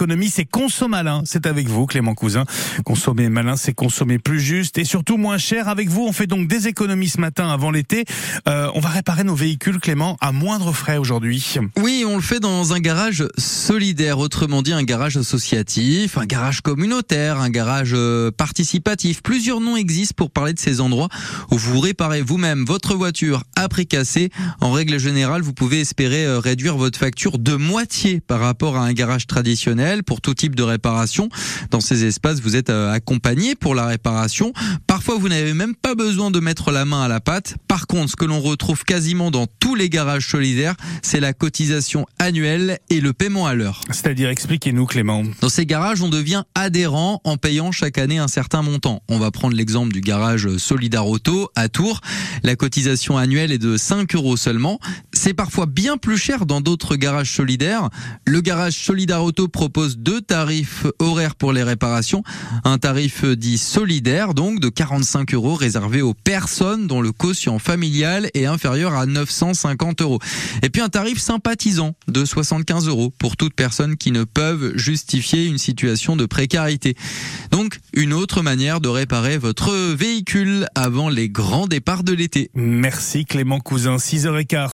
Économie, c'est consommer malin. C'est avec vous, Clément Cousin. Consommer malin, c'est consommer plus juste et surtout moins cher. Avec vous, on fait donc des économies ce matin avant l'été. Euh, on va réparer nos véhicules, Clément, à moindre frais aujourd'hui. Oui, on le fait dans un garage solidaire, autrement dit un garage associatif, un garage communautaire, un garage euh, participatif. Plusieurs noms existent pour parler de ces endroits où vous réparez vous-même votre voiture à prix cassé. En règle générale, vous pouvez espérer euh, réduire votre facture de moitié par rapport à un garage traditionnel pour tout type de réparation. Dans ces espaces, vous êtes euh, accompagné pour la réparation. Parfois, vous n'avez même pas besoin de mettre la main à la pâte. Par contre, ce que l'on retrouve quasiment dans tous les garages solidaires, c'est la cotisation annuelle et le paiement à l'heure. C'est-à-dire, expliquez-nous Clément. Dans ces garages, on devient adhérent en payant chaque année un certain montant. On va prendre l'exemple du garage Solidar Auto à Tours. La cotisation annuelle est de 5 euros seulement. C'est parfois bien plus cher dans d'autres garages solidaires. Le garage Solidar Auto propose deux tarifs horaires pour les réparations. Un tarif dit solidaire, donc de 45 euros réservé aux personnes dont le quotient familial est inférieur à 950 euros. Et puis un tarif sympathisant de 75 euros pour toute personne qui ne peuvent justifier une situation de précarité. Donc une autre manière de réparer votre véhicule avant les grands départs de l'été. Merci Clément Cousin, 6h15.